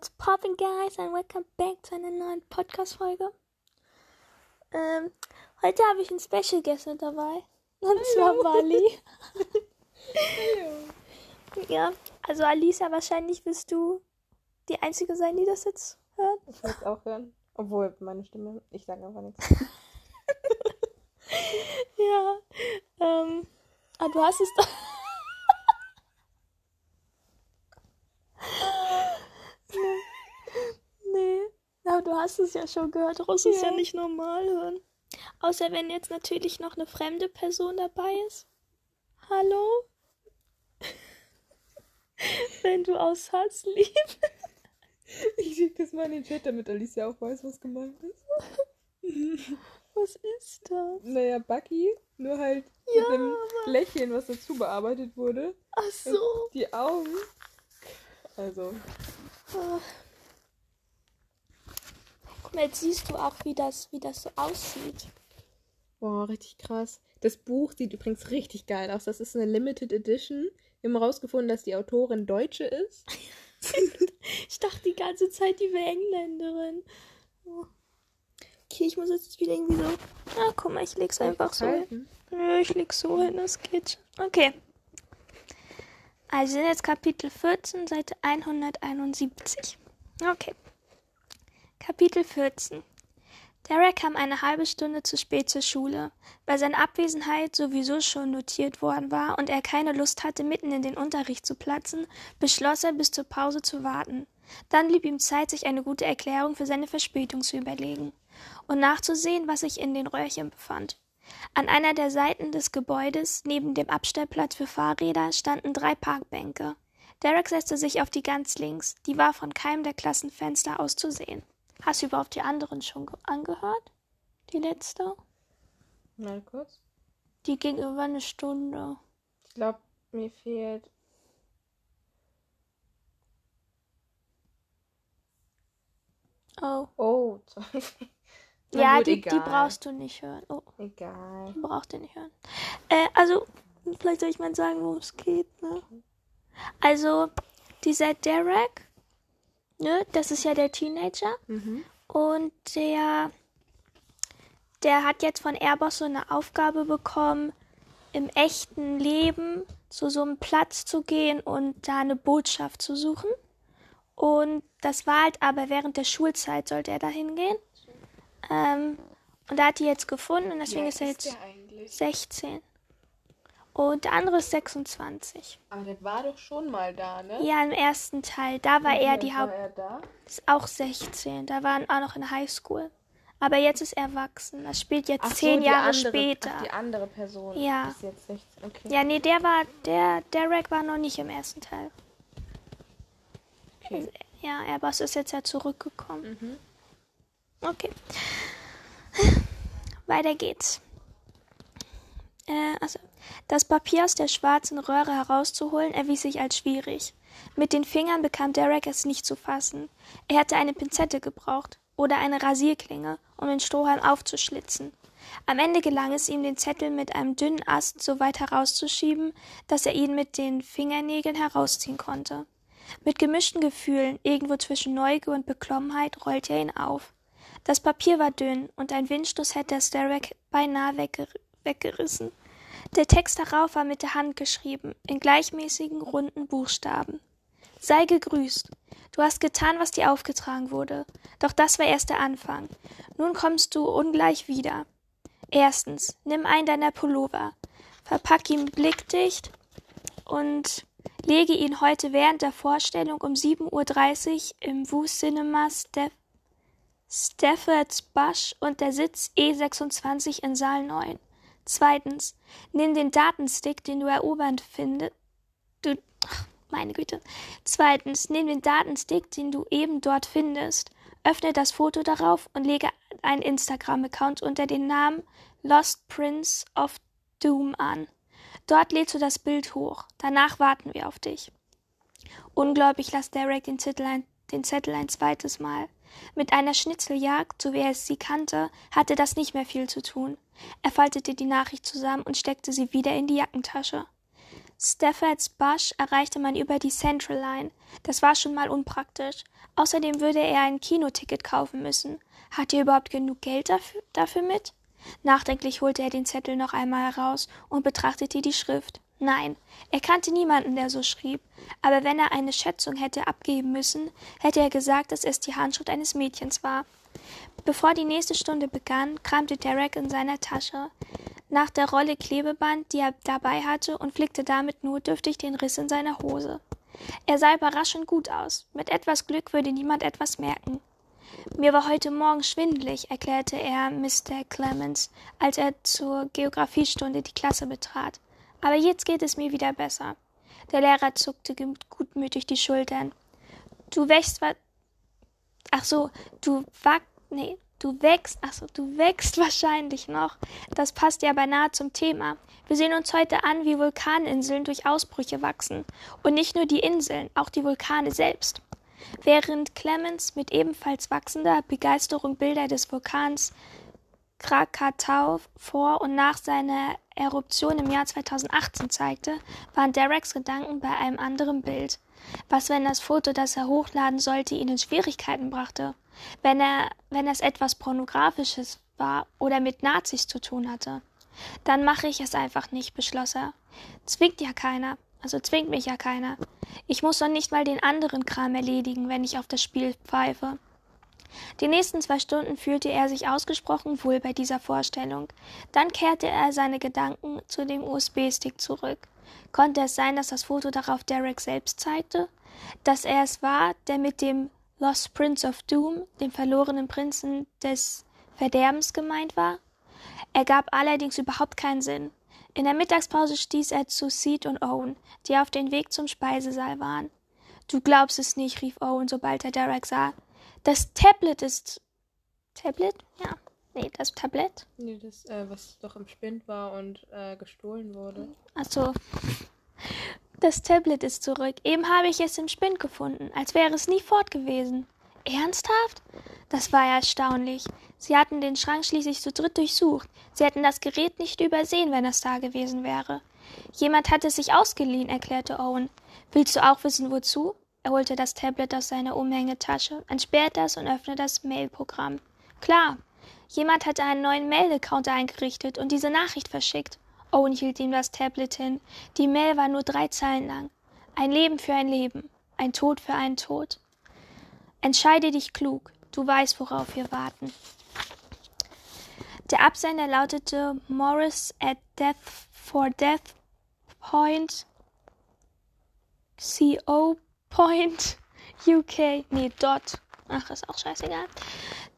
What's popping, guys? And welcome back zu einer neuen Podcast-Folge. Ähm, heute habe ich einen Special Guest mit dabei. Und zwar Wally. ja, also Alisa, wahrscheinlich wirst du die Einzige sein, die das jetzt hört. Ich will es auch hören. Obwohl, meine Stimme, ich sage einfach nichts. ja, ähm, ah, du hast es doch. nee, aber du hast es ja schon gehört. Du musst es ja Ja. nicht normal hören. Außer wenn jetzt natürlich noch eine fremde Person dabei ist. Hallo? wenn du aus Hass liebst. Ich schicke das mal in den Chat, damit Alicia auch weiß, was gemeint ist. Was ist das? Naja, Bucky, nur halt Ja, mit dem Lächeln, was dazu bearbeitet wurde. Ach so. Die Augen. Also, Ah. Mal, jetzt siehst du auch, wie das, wie das so aussieht. boah, richtig krass. Das Buch sieht übrigens richtig geil aus. Das ist eine Limited Edition. Wir haben herausgefunden, dass die Autorin Deutsche ist. Ich dachte die ganze Zeit, die wäre Engländerin. Oh. Okay, ich muss jetzt wieder irgendwie so. Ah, guck mal, ich leg's einfach so hin. Nö, ich leg's so hin, das geht. schon. Okay. Also sind jetzt Kapitel 14, Seite 171. Okay. Kapitel 14. Derek kam eine halbe Stunde zu spät zur Schule. Weil seine Abwesenheit sowieso schon notiert worden war und er keine Lust hatte, mitten in den Unterricht zu platzen, beschloss er, bis zur Pause zu warten. Dann blieb ihm Zeit, sich eine gute Erklärung für seine Verspätung zu überlegen und nachzusehen, was sich in den Röhrchen befand. An einer der Seiten des Gebäudes, neben dem Abstellplatz für Fahrräder, standen drei Parkbänke. Derek setzte sich auf die ganz links, die war von keinem der Klassenfenster aus zu sehen. Hast du überhaupt die anderen schon ge- angehört? Die letzte? Mal kurz. Die ging über eine Stunde. Ich glaube, mir fehlt. Oh. Oh, sorry. Na ja, gut, die, die brauchst du nicht hören. Oh, Egal. die brauchst du nicht hören. Äh, also, vielleicht soll ich mal sagen, worum es geht, ne? Also, dieser Derek, ne, das ist ja der Teenager. Mhm. Und der, der hat jetzt von Airbus so eine Aufgabe bekommen, im echten Leben zu so einem Platz zu gehen und da eine Botschaft zu suchen. Und das war halt aber während der Schulzeit sollte er da hingehen. Ähm, und da hat die jetzt gefunden und deswegen ist er jetzt der eigentlich? 16. Und der andere ist 26. Aber der war doch schon mal da, ne? Ja, im ersten Teil, da war er die War Haupt... er da? Ist auch 16. Da waren auch noch in Highschool. Aber jetzt ist er erwachsen. Das spielt jetzt Ach so, zehn die Jahre andere, später. Ach, die andere Person Ja. ist jetzt 16. Okay. Ja, nee, der war, der, Derek war noch nicht im ersten Teil. okay. Ja, Airbus ist jetzt ja zurückgekommen. Mhm. Okay. Weiter geht's. Äh, also, das Papier aus der schwarzen Röhre herauszuholen erwies sich als schwierig. Mit den Fingern bekam Derek es nicht zu fassen. Er hätte eine Pinzette gebraucht oder eine Rasierklinge, um den Strohhalm aufzuschlitzen. Am Ende gelang es ihm, den Zettel mit einem dünnen Ast so weit herauszuschieben, dass er ihn mit den Fingernägeln herausziehen konnte. Mit gemischten Gefühlen, irgendwo zwischen Neugier und Beklommenheit, rollte er ihn auf. Das Papier war dünn und ein Windstoß hätte es Derek beinahe wegger weggerissen. Der Text darauf war mit der Hand geschrieben, in gleichmäßigen, runden Buchstaben. Sei gegrüßt. Du hast getan, was dir aufgetragen wurde. Doch das war erst der Anfang. Nun kommst du ungleich wieder. Erstens, nimm einen deiner Pullover, verpack ihn blickdicht und lege ihn heute während der Vorstellung um 7.30 Uhr im Wu Cinema Steph Staffords Bush und der Sitz E26 in Saal 9. Zweitens, nimm den Datenstick, den du erobern findest. Du, ach, meine Güte. Zweitens, nimm den Datenstick, den du eben dort findest. Öffne das Foto darauf und lege einen Instagram-Account unter dem Namen Lost Prince of Doom an. Dort lädst du das Bild hoch. Danach warten wir auf dich. Ungläubig las Derek den, Zettel ein, den Zettel ein zweites Mal. Mit einer Schnitzeljagd, so wie er sie kannte, hatte das nicht mehr viel zu tun. Er faltete die Nachricht zusammen und steckte sie wieder in die Jackentasche. Staffords Bush erreichte man über die Central Line. Das war schon mal unpraktisch. Außerdem würde er ein Kinoticket kaufen müssen. Hat er überhaupt genug Geld dafür, dafür mit? Nachdenklich holte er den Zettel noch einmal heraus und betrachtete die Schrift. Nein, er kannte niemanden, der so schrieb, aber wenn er eine Schätzung hätte abgeben müssen, hätte er gesagt, dass es die Handschrift eines Mädchens war. Bevor die nächste Stunde begann, kramte Derek in seiner Tasche nach der Rolle Klebeband, die er dabei hatte, und flickte damit notdürftig den Riss in seiner Hose. Er sah überraschend gut aus. Mit etwas Glück würde niemand etwas merken. Mir war heute Morgen schwindelig, erklärte er Mr. Clemens, als er zur Geographiestunde die Klasse betrat. Aber jetzt geht es mir wieder besser. Der Lehrer zuckte gutmütig die Schultern. Du wächst wa Ach so, du wack nee, du wächst, ach so, du wächst wahrscheinlich noch. Das passt ja beinahe zum Thema. Wir sehen uns heute an, wie Vulkaninseln durch Ausbrüche wachsen. Und nicht nur die Inseln, auch die Vulkane selbst. Während Clemens mit ebenfalls wachsender Begeisterung Bilder des Vulkans Krakatau vor und nach seiner Eruption im Jahr 2018 zeigte, waren Dereks Gedanken bei einem anderen Bild. Was, wenn das Foto, das er hochladen sollte, ihn in Schwierigkeiten brachte? Wenn er, wenn es etwas Pornografisches war oder mit Nazis zu tun hatte? Dann mache ich es einfach nicht, beschloss er. Zwingt ja keiner. Also zwingt mich ja keiner. Ich muss doch nicht mal den anderen Kram erledigen, wenn ich auf das Spiel pfeife. Die nächsten zwei Stunden fühlte er sich ausgesprochen wohl bei dieser Vorstellung. Dann kehrte er seine Gedanken zu dem USB-Stick zurück. Konnte es sein, dass das Foto darauf Derek selbst zeigte? Dass er es war, der mit dem Lost Prince of Doom, dem verlorenen Prinzen des Verderbens, gemeint war? Er gab allerdings überhaupt keinen Sinn. In der Mittagspause stieß er zu Seed und Owen, die auf dem Weg zum Speisesaal waren. Du glaubst es nicht, rief Owen, sobald er Derek sah. Das Tablet ist. Tablet? Ja. Nee, das Tablett. Nee, das, äh, was doch im Spind war und äh, gestohlen wurde. Achso. Das Tablet ist zurück. Eben habe ich es im Spind gefunden, als wäre es nie fort gewesen. Ernsthaft? Das war ja erstaunlich. Sie hatten den Schrank schließlich zu dritt durchsucht. Sie hätten das Gerät nicht übersehen, wenn es da gewesen wäre. Jemand hat es sich ausgeliehen, erklärte Owen. Willst du auch wissen, wozu? Er holte das Tablet aus seiner Umhängetasche, entsperrte das und öffnete das Mailprogramm. Klar, jemand hatte einen neuen Mail-Account eingerichtet und diese Nachricht verschickt. Owen hielt ihm das Tablet hin. Die Mail war nur drei Zeilen lang. Ein Leben für ein Leben, ein Tod für einen Tod. Entscheide dich klug, du weißt, worauf wir warten. Der Absender lautete Morris at Death for Death Point CO Point UK. Nee, dot. Ach, ist auch scheißegal.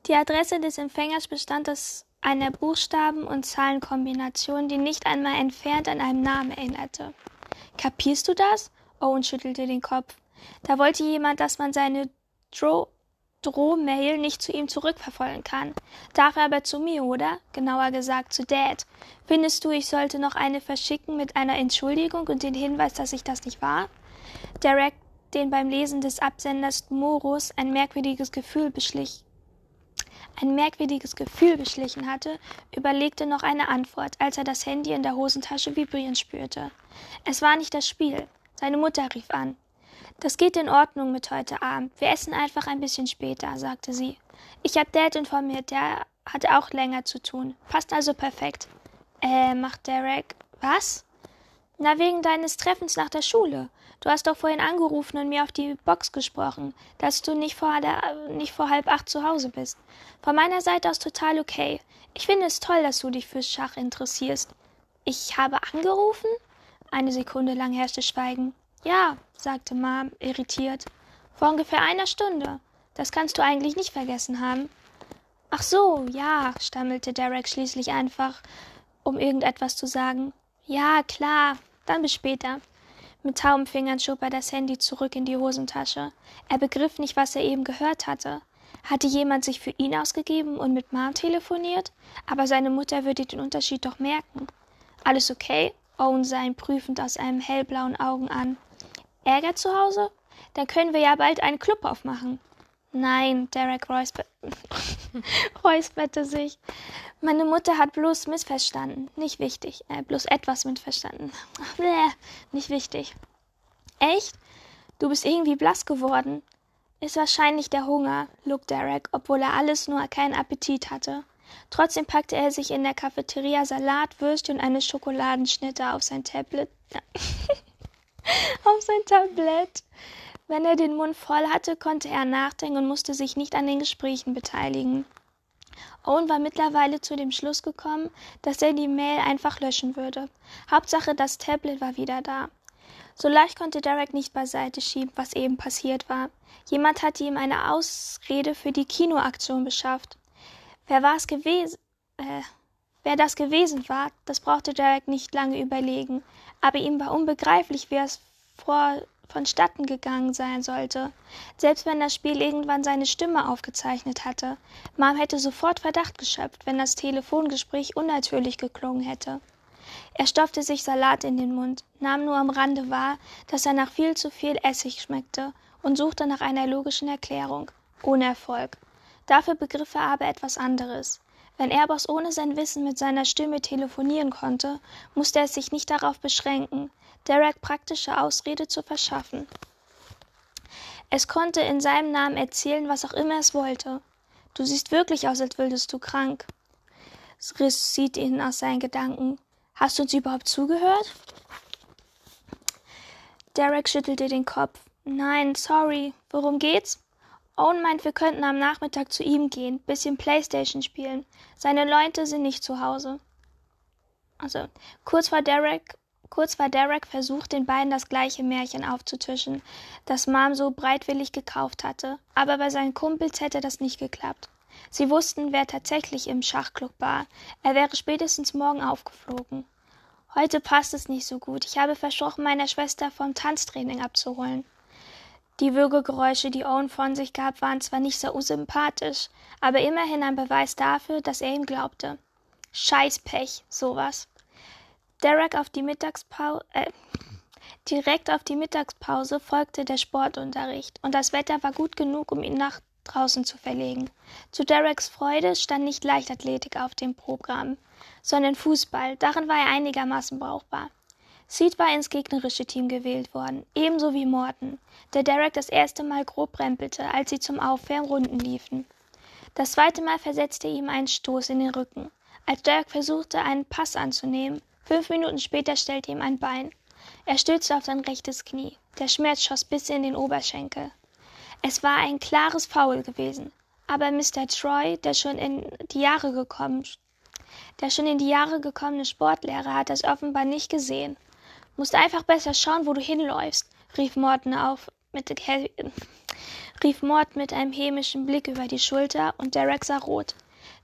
Die Adresse des Empfängers bestand aus einer Buchstaben- und Zahlenkombination, die nicht einmal entfernt an einen Namen erinnerte. Kapierst du das? Owen schüttelte den Kopf. Da wollte jemand, dass man seine Dro Drohmail nicht zu ihm zurückverfolgen kann. Darf er aber zu mir, oder? Genauer gesagt zu Dad. Findest du, ich sollte noch eine verschicken mit einer Entschuldigung und den Hinweis, dass ich das nicht war? Derek, den beim Lesen des Absenders Morus ein merkwürdiges Gefühl beschlich, ein merkwürdiges Gefühl beschlichen hatte, überlegte noch eine Antwort, als er das Handy in der Hosentasche vibrieren spürte. Es war nicht das Spiel. Seine Mutter rief an. Das geht in Ordnung mit heute Abend. Wir essen einfach ein bisschen später, sagte sie. Ich hab Dad informiert, der hat auch länger zu tun. Passt also perfekt. Äh, macht Derek. Was? Na, wegen deines Treffens nach der Schule. Du hast doch vorhin angerufen und mir auf die Box gesprochen, dass du nicht vor, der, nicht vor halb acht zu Hause bist. Von meiner Seite aus total okay. Ich finde es toll, dass du dich fürs Schach interessierst. Ich habe angerufen? Eine Sekunde lang herrschte Schweigen. Ja, sagte Mom irritiert. Vor ungefähr einer Stunde. Das kannst du eigentlich nicht vergessen haben. Ach so, ja, stammelte Derek schließlich einfach, um irgendetwas zu sagen. Ja, klar, dann bis später. Mit tauben Fingern schob er das Handy zurück in die Hosentasche. Er begriff nicht, was er eben gehört hatte. Hatte jemand sich für ihn ausgegeben und mit Mom telefoniert? Aber seine Mutter würde den Unterschied doch merken. Alles okay? Owen sah ihn prüfend aus einem hellblauen Augen an. Ärger zu Hause? Dann können wir ja bald einen Club aufmachen. Nein, Derek räusper räusperte sich. Meine Mutter hat bloß missverstanden. Nicht wichtig. Äh, bloß etwas missverstanden. Bläh, nicht wichtig. Echt? Du bist irgendwie blass geworden. Ist wahrscheinlich der Hunger, log Derek, obwohl er alles nur keinen Appetit hatte. Trotzdem packte er sich in der Cafeteria Salat, Würstchen und eine Schokoladenschnitte auf sein Tablet. auf sein Tablett. Wenn er den Mund voll hatte, konnte er nachdenken und musste sich nicht an den Gesprächen beteiligen. Owen war mittlerweile zu dem Schluss gekommen, dass er die Mail einfach löschen würde. Hauptsache, das Tablet war wieder da. So leicht konnte Derek nicht beiseite schieben, was eben passiert war. Jemand hatte ihm eine Ausrede für die Kinoaktion beschafft. Wer war es gewesen? Äh, wer das gewesen war, das brauchte Derek nicht lange überlegen. Aber ihm war unbegreiflich, wie es vor vonstatten gegangen sein sollte, selbst wenn das Spiel irgendwann seine Stimme aufgezeichnet hatte. Mom hätte sofort Verdacht geschöpft, wenn das Telefongespräch unnatürlich geklungen hätte. Er stopfte sich Salat in den Mund, nahm nur am Rande wahr, dass er nach viel zu viel Essig schmeckte und suchte nach einer logischen Erklärung. Ohne Erfolg. Dafür begriff er aber etwas anderes. Wenn Airbus ohne sein Wissen mit seiner Stimme telefonieren konnte, musste er sich nicht darauf beschränken, Derek praktische Ausrede zu verschaffen. Es konnte in seinem Namen erzählen, was auch immer es wollte. Du siehst wirklich aus, als würdest du krank. riss Sid ihn aus seinen Gedanken. Hast du uns überhaupt zugehört? Derek schüttelte den Kopf. Nein, sorry. Worum geht's? Owen meint, wir könnten am Nachmittag zu ihm gehen, bisschen Playstation spielen. Seine Leute sind nicht zu Hause. Also, kurz vor Derek Kurz war Derek versucht, den beiden das gleiche Märchen aufzutischen, das Mom so breitwillig gekauft hatte, aber bei seinen Kumpels hätte das nicht geklappt. Sie wussten, wer tatsächlich im Schachclub war. Er wäre spätestens morgen aufgeflogen. Heute passt es nicht so gut. Ich habe versprochen, meiner Schwester vom Tanztraining abzuholen. Die Würgegeräusche, die Owen von sich gab, waren zwar nicht so sympathisch, aber immerhin ein Beweis dafür, dass er ihm glaubte. Scheißpech, sowas. Derek auf die Mittagspause, äh, direkt auf die Mittagspause folgte der Sportunterricht, und das Wetter war gut genug, um ihn nach draußen zu verlegen. Zu Dereks Freude stand nicht Leichtathletik auf dem Programm, sondern Fußball, darin war er einigermaßen brauchbar. Seed war ins gegnerische Team gewählt worden, ebenso wie Morton, der Derek das erste Mal grob rempelte, als sie zum Aufwärmen Runden liefen. Das zweite Mal versetzte er ihm einen Stoß in den Rücken. Als Derek versuchte, einen Pass anzunehmen, Fünf Minuten später stellte ihm ein Bein. Er stützte auf sein rechtes Knie. Der Schmerz schoss bis in den Oberschenkel. Es war ein klares Foul gewesen. Aber Mr. Troy, der schon in die Jahre gekommen, der schon in die Jahre gekommene Sportlehrer, hat das offenbar nicht gesehen. Musst einfach besser schauen, wo du hinläufst, rief Morton auf, mit, rief Mord mit einem hämischen Blick über die Schulter und Derek sah rot.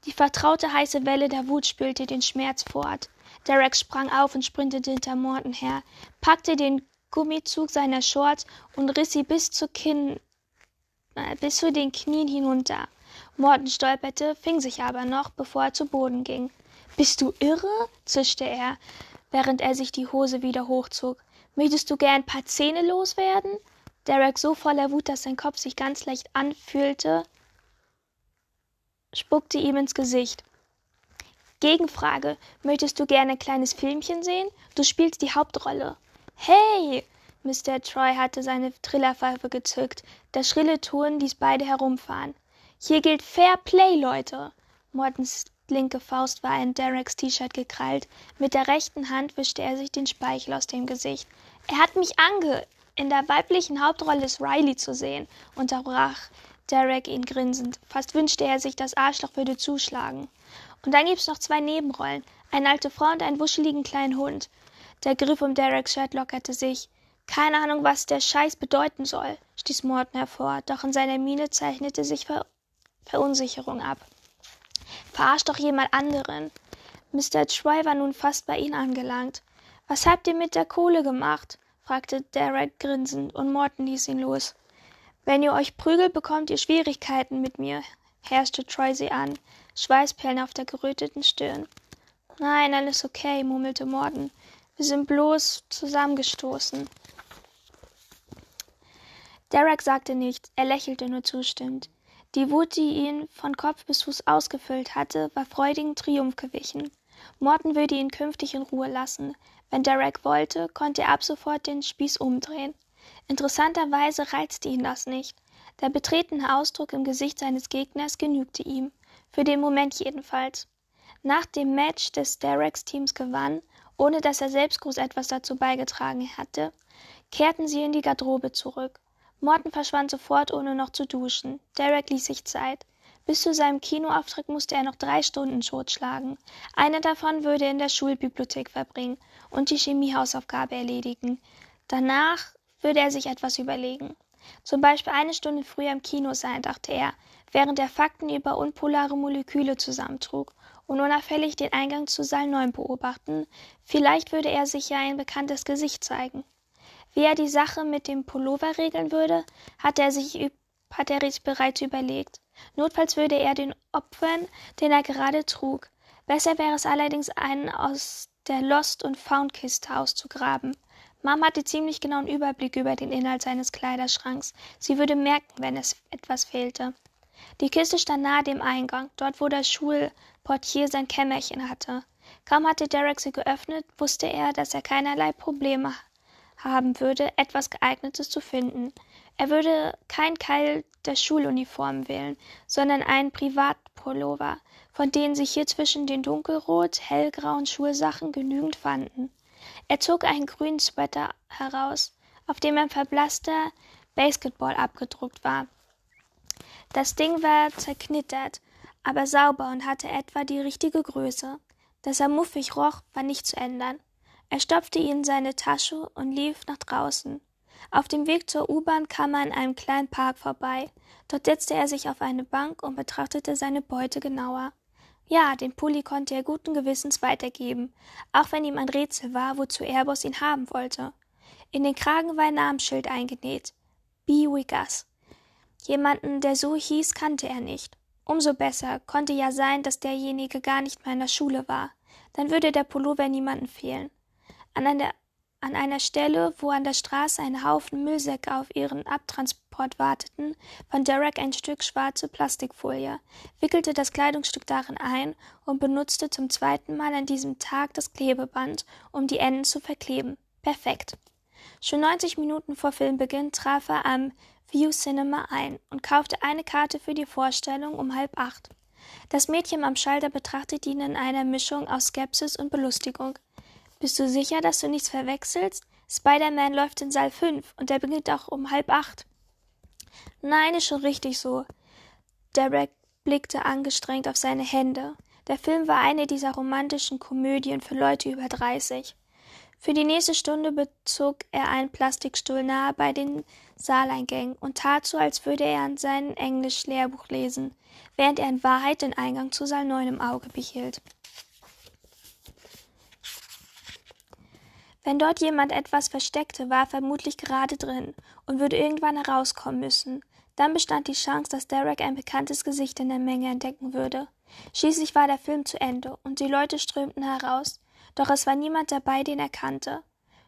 Die vertraute heiße Welle der Wut spülte den Schmerz fort. Derek sprang auf und sprintete hinter Morton her, packte den Gummizug seiner Shorts und riss sie bis zu Kinn, äh, bis zu den Knien hinunter. Morton stolperte, fing sich aber noch, bevor er zu Boden ging. Bist du irre? zischte er, während er sich die Hose wieder hochzog. Möchtest du gern ein paar Zähne loswerden? Derek, so voller Wut, dass sein Kopf sich ganz leicht anfühlte, spuckte ihm ins Gesicht. Gegenfrage: Möchtest du gerne ein kleines Filmchen sehen? Du spielst die Hauptrolle. Hey! Mr. Troy hatte seine Trillerpfeife gezückt. Das schrille Ton ließ beide herumfahren. Hier gilt Fair Play, Leute! Mortens linke Faust war in Dereks T-Shirt gekrallt. Mit der rechten Hand wischte er sich den Speichel aus dem Gesicht. Er hat mich ange. In der weiblichen Hauptrolle ist Riley zu sehen, unterbrach Derek ihn grinsend. Fast wünschte er sich, das Arschloch würde zuschlagen. Und dann gibt's noch zwei Nebenrollen. Eine alte Frau und einen wuscheligen kleinen Hund. Der Griff um Dereks Shirt lockerte sich. Keine Ahnung, was der Scheiß bedeuten soll, stieß Morton hervor, doch in seiner Miene zeichnete sich Ver Verunsicherung ab. Verarsch doch jemand anderen. Mr. Troy war nun fast bei ihnen angelangt. Was habt ihr mit der Kohle gemacht? fragte Derek grinsend, und Morton ließ ihn los. Wenn ihr euch prügelt, bekommt ihr Schwierigkeiten mit mir, herrschte Troy sie an. Schweißperlen auf der geröteten Stirn. Nein, alles okay, murmelte Morton. Wir sind bloß zusammengestoßen. Derek sagte nichts, er lächelte nur zustimmend. Die Wut, die ihn von Kopf bis Fuß ausgefüllt hatte, war freudigen Triumph gewichen. Morton würde ihn künftig in Ruhe lassen. Wenn Derek wollte, konnte er ab sofort den Spieß umdrehen. Interessanterweise reizte ihn das nicht. Der betretene Ausdruck im Gesicht seines Gegners genügte ihm. Für den Moment jedenfalls. Nach dem Match des Dereks Teams gewann, ohne dass er selbst groß etwas dazu beigetragen hatte, kehrten sie in die Garderobe zurück. Morton verschwand sofort, ohne noch zu duschen. Derek ließ sich Zeit. Bis zu seinem Kinoauftritt musste er noch drei Stunden totschlagen. Eine davon würde er in der Schulbibliothek verbringen und die Chemiehausaufgabe erledigen. Danach würde er sich etwas überlegen. Zum Beispiel eine Stunde früher im Kino sein, dachte er, während er Fakten über unpolare Moleküle zusammentrug und unauffällig den Eingang zu Saal 9 beobachten. Vielleicht würde er sich ja ein bekanntes Gesicht zeigen. Wie er die Sache mit dem Pullover regeln würde, hatte er sich, hat er sich bereits überlegt. Notfalls würde er den Opfern, den er gerade trug. Besser wäre es allerdings, einen aus der Lost- und Found-Kiste auszugraben. Mom hatte ziemlich genauen Überblick über den Inhalt seines Kleiderschranks. Sie würde merken, wenn es etwas fehlte. Die Kiste stand nahe dem Eingang, dort wo der Schulportier sein Kämmerchen hatte. Kaum hatte Derek sie geöffnet, wusste er, dass er keinerlei Probleme haben würde, etwas geeignetes zu finden. Er würde kein Keil der Schuluniform wählen, sondern einen Privatpullover, von denen sich hier zwischen den dunkelrot, hellgrauen Schulsachen genügend fanden. Er zog einen grünen Sweater heraus, auf dem ein verblasster Basketball abgedruckt war. Das Ding war zerknittert, aber sauber und hatte etwa die richtige Größe. Dass er muffig roch, war nicht zu ändern. Er stopfte ihn in seine Tasche und lief nach draußen. Auf dem Weg zur U-Bahn kam er an einem kleinen Park vorbei. Dort setzte er sich auf eine Bank und betrachtete seine Beute genauer. Ja, den Pulli konnte er guten Gewissens weitergeben, auch wenn ihm ein Rätsel war, wozu Airbus ihn haben wollte. In den Kragen war ein Namensschild eingenäht. B. Wiggers. Jemanden, der so hieß, kannte er nicht. Umso besser, konnte ja sein, dass derjenige gar nicht mehr in der Schule war. Dann würde der Pullover niemanden fehlen. An einer an einer Stelle, wo an der Straße ein Haufen Müllsäcke auf ihren Abtransport warteten, fand Derek ein Stück schwarze Plastikfolie, wickelte das Kleidungsstück darin ein und benutzte zum zweiten Mal an diesem Tag das Klebeband, um die Enden zu verkleben. Perfekt. Schon 90 Minuten vor Filmbeginn traf er am View Cinema ein und kaufte eine Karte für die Vorstellung um halb acht. Das Mädchen am Schalter betrachtete ihn in einer Mischung aus Skepsis und Belustigung. Bist du sicher, dass du nichts verwechselst? Spider-Man läuft in Saal 5 und der beginnt auch um halb acht. Nein, ist schon richtig so. Derek blickte angestrengt auf seine Hände. Der Film war eine dieser romantischen Komödien für Leute über 30. Für die nächste Stunde bezog er einen Plastikstuhl nahe bei den Saaleingängen und tat so, als würde er an seinem Englisch-Lehrbuch lesen, während er in Wahrheit den Eingang zu Saal 9 im Auge behielt. Wenn dort jemand etwas versteckte, war er vermutlich gerade drin und würde irgendwann herauskommen müssen. Dann bestand die Chance, dass Derek ein bekanntes Gesicht in der Menge entdecken würde. Schließlich war der Film zu Ende und die Leute strömten heraus, doch es war niemand dabei, den er kannte.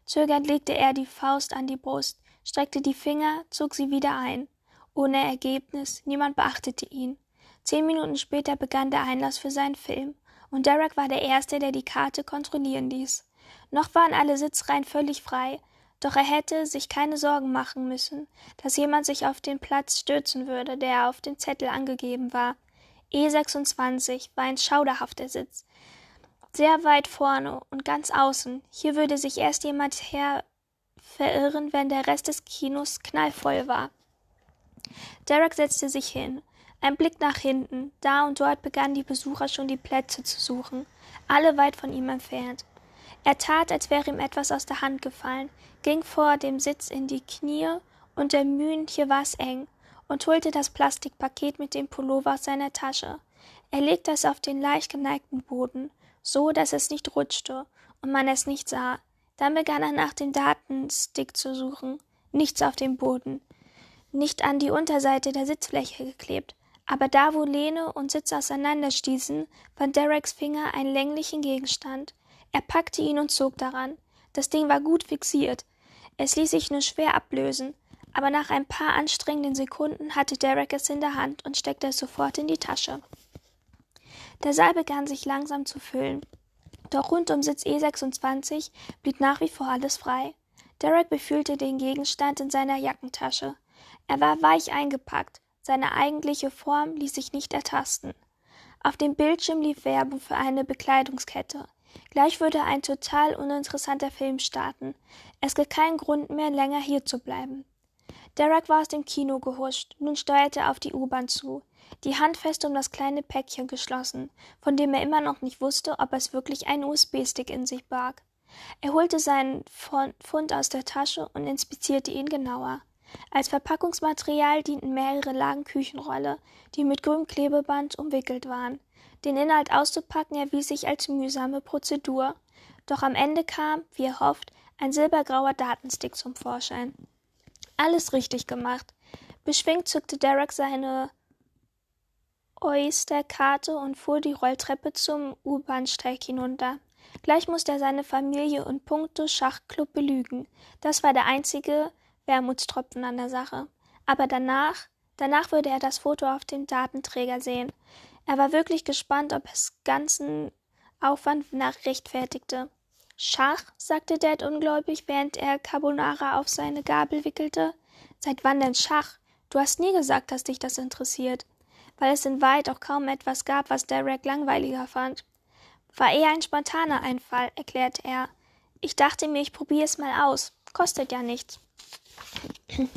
Zögernd legte er die Faust an die Brust, streckte die Finger, zog sie wieder ein. Ohne Ergebnis, niemand beachtete ihn. Zehn Minuten später begann der Einlass für seinen Film, und Derek war der Erste, der die Karte kontrollieren ließ. Noch waren alle Sitzreihen völlig frei, doch er hätte sich keine Sorgen machen müssen, dass jemand sich auf den Platz stürzen würde, der auf dem Zettel angegeben war. E26 war ein schauderhafter Sitz. Sehr weit vorne und ganz außen. Hier würde sich erst jemand her verirren, wenn der Rest des Kinos knallvoll war. Derek setzte sich hin. Ein Blick nach hinten. Da und dort begannen die Besucher schon die Plätze zu suchen, alle weit von ihm entfernt. Er tat, als wäre ihm etwas aus der Hand gefallen, ging vor dem Sitz in die Knie und der Mühen, hier war's eng, und holte das Plastikpaket mit dem Pullover aus seiner Tasche. Er legte es auf den leicht geneigten Boden, so dass es nicht rutschte und man es nicht sah. Dann begann er nach dem Datenstick zu suchen. Nichts auf dem Boden. Nicht an die Unterseite der Sitzfläche geklebt. Aber da, wo Lehne und Sitz auseinanderstießen, fand Dereks Finger einen länglichen Gegenstand. Er packte ihn und zog daran. Das Ding war gut fixiert. Es ließ sich nur schwer ablösen. aber nach ein paar anstrengenden Sekunden hatte Derek es in der Hand und steckte es sofort in die Tasche. Der Saal begann sich langsam zu füllen. Doch rund um Sitz E26 blieb nach wie vor alles frei. Derek befühlte den Gegenstand in seiner Jackentasche. Er war weich eingepackt, seine eigentliche Form ließ sich nicht ertasten. Auf dem Bildschirm lief Werbung für eine Bekleidungskette. Gleich würde ein total uninteressanter Film starten. Es gibt keinen Grund mehr, länger hier zu bleiben. Derek war aus dem Kino gehuscht. Nun steuerte er auf die U-Bahn zu, die Hand fest um das kleine Päckchen geschlossen, von dem er immer noch nicht wusste, ob es wirklich einen USB-Stick in sich barg. Er holte seinen Fund aus der Tasche und inspizierte ihn genauer. Als Verpackungsmaterial dienten mehrere Lagen Küchenrolle, die mit grünem Klebeband umwickelt waren. Den Inhalt auszupacken erwies sich als mühsame Prozedur. Doch am Ende kam, wie er hofft, ein silbergrauer Datenstick zum Vorschein. Alles richtig gemacht. Beschwingt zückte Derek seine Oysterkarte und fuhr die Rolltreppe zum U-Bahnsteig hinunter. Gleich musste er seine Familie und puncto Schachclub belügen. Das war der einzige Wermutstropfen an der Sache. Aber danach, danach würde er das Foto auf dem Datenträger sehen. Er war wirklich gespannt, ob es ganzen Aufwand nach rechtfertigte. Schach, sagte Dad ungläubig, während er Carbonara auf seine Gabel wickelte. Seit wann denn Schach? Du hast nie gesagt, dass dich das interessiert. Weil es in Wahrheit auch kaum etwas gab, was Derek langweiliger fand. War eher ein spontaner Einfall, erklärte er. Ich dachte mir, ich probiere es mal aus. Kostet ja nichts.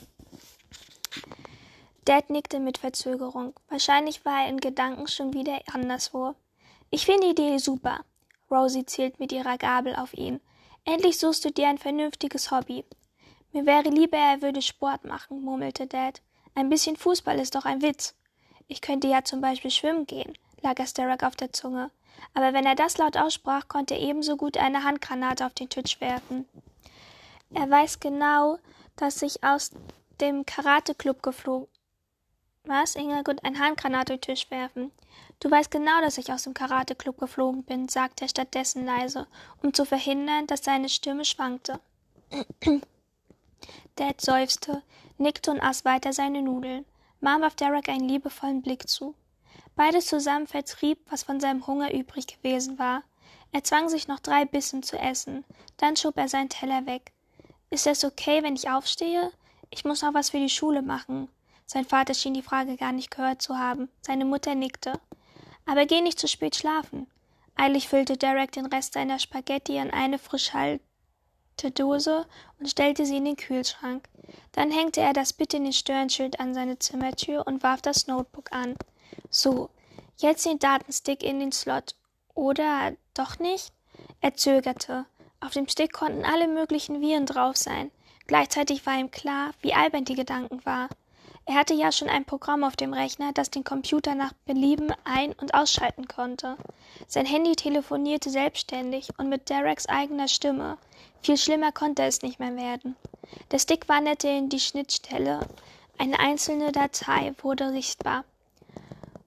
Dad nickte mit Verzögerung. Wahrscheinlich war er in Gedanken schon wieder anderswo. Ich finde die Idee super. Rosie zielt mit ihrer Gabel auf ihn. Endlich suchst du dir ein vernünftiges Hobby. Mir wäre lieber, er würde Sport machen, murmelte Dad. Ein bisschen Fußball ist doch ein Witz. Ich könnte ja zum Beispiel schwimmen gehen, lag Asterek auf der Zunge. Aber wenn er das laut aussprach, konnte er ebenso gut eine Handgranate auf den Tisch werfen. Er weiß genau, dass ich aus dem Karate-Club geflogen. Was? Gut, ein Handgranate auf den Tisch werfen. Du weißt genau, dass ich aus dem Karate-Club geflogen bin, sagte er stattdessen leise, um zu verhindern, dass seine Stimme schwankte. Dad seufzte, nickte und aß weiter seine Nudeln. Mom warf Derek einen liebevollen Blick zu. Beides zusammen vertrieb, was von seinem Hunger übrig gewesen war. Er zwang sich noch drei Bissen zu essen. Dann schob er seinen Teller weg. Ist es okay, wenn ich aufstehe? Ich muss noch was für die Schule machen. Sein Vater schien die Frage gar nicht gehört zu haben. Seine Mutter nickte. Aber geh nicht zu spät schlafen. Eilig füllte Derek den Rest seiner Spaghetti in eine frischhalte Dose und stellte sie in den Kühlschrank. Dann hängte er das Bitte in den Stirnschild an seine Zimmertür und warf das Notebook an. So, jetzt den Datenstick in den Slot. Oder doch nicht? Er zögerte. Auf dem Stick konnten alle möglichen Viren drauf sein. Gleichzeitig war ihm klar, wie albern die Gedanken war. Er hatte ja schon ein Programm auf dem Rechner, das den Computer nach Belieben ein- und ausschalten konnte. Sein Handy telefonierte selbstständig und mit Dereks eigener Stimme. Viel schlimmer konnte es nicht mehr werden. Der Stick wanderte in die Schnittstelle. Eine einzelne Datei wurde sichtbar.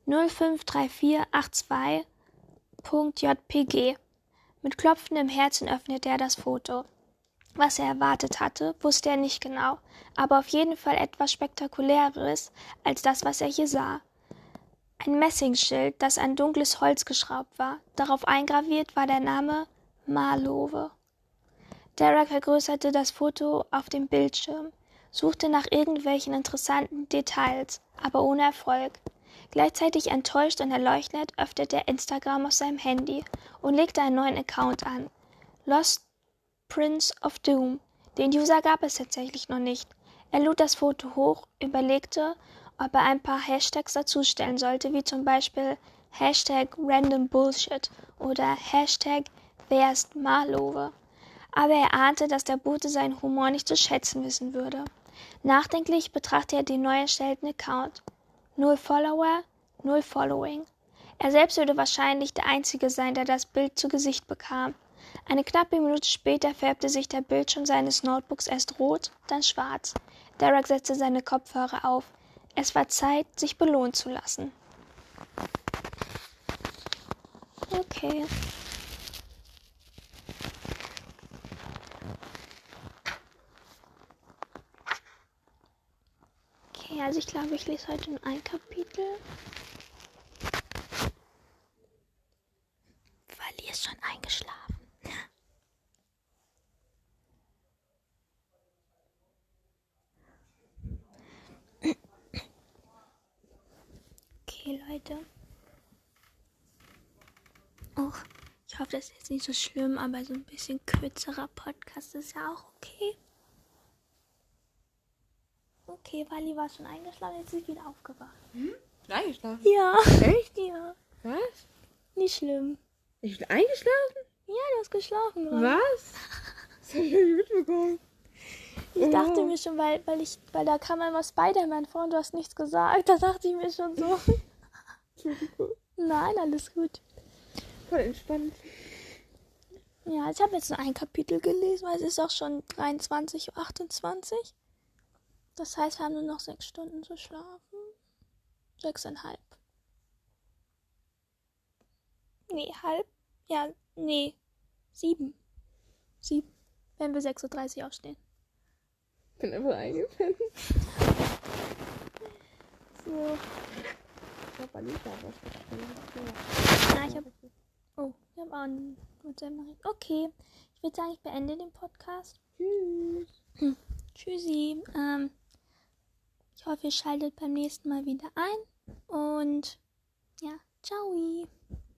053482.jpg mit klopfendem Herzen öffnete er das Foto. Was er erwartet hatte, wusste er nicht genau, aber auf jeden Fall etwas Spektakuläres als das, was er hier sah. Ein Messingschild, das an dunkles Holz geschraubt war. Darauf eingraviert war der Name Marlowe. Derek vergrößerte das Foto auf dem Bildschirm, suchte nach irgendwelchen interessanten Details, aber ohne Erfolg. Gleichzeitig enttäuscht und erleuchtet öffnete er Instagram auf seinem Handy und legte einen neuen Account an. Lost Prince of Doom. Den User gab es tatsächlich noch nicht. Er lud das Foto hoch, überlegte, ob er ein paar Hashtags dazustellen sollte, wie zum Beispiel Hashtag Random Bullshit oder Hashtag Wer ist Marlowe. Aber er ahnte, dass der Bote seinen Humor nicht zu schätzen wissen würde. Nachdenklich betrachtete er den neu erstellten Account. Null Follower, null Following. Er selbst würde wahrscheinlich der Einzige sein, der das Bild zu Gesicht bekam. Eine knappe Minute später färbte sich der Bildschirm seines Notebooks erst rot, dann schwarz. Derek setzte seine Kopfhörer auf. Es war Zeit, sich belohnen zu lassen. Okay. Okay, also ich glaube, ich lese heute nur ein Kapitel. Wally ist schon eingeschlafen. Okay, Leute. Oh, ich hoffe, das ist jetzt nicht so schlimm, aber so ein bisschen kürzerer Podcast ist ja auch okay. Okay, Wally war schon eingeschlafen, jetzt ist sie wieder aufgewacht. Eingeschlafen? Ja. Echt? Ja, Was? nicht schlimm. Ich bin eingeschlafen? Ja, du hast geschlafen. Wally. Was? Das hab ich nicht mitbekommen. Ich dachte Oh. mir schon, weil, weil ich, weil da kam einmal Spider-Man vor und du hast nichts gesagt. Da dachte ich mir schon so. Nein, alles gut. Voll entspannt. Ja, ich habe jetzt nur ein Kapitel gelesen, weil es ist auch schon 23.28 Uhr. Das heißt, wir haben nur noch sechs Stunden zu schlafen. Sechseinhalb. Nee, halb. Ja, nee. Sieben. Sieben. Wenn wir 6.30 Uhr aufstehen. Bin einfach eingepennt. So. Ich hab Anita was geschrieben. Ja, ich hab. Oh, ich habe auch einen. Okay. Ich würde sagen, ich beende den Podcast. Tschüss. Tschüssi. Ähm, ich hoffe, ihr schaltet beim nächsten Mal wieder ein. Und ja, ciao.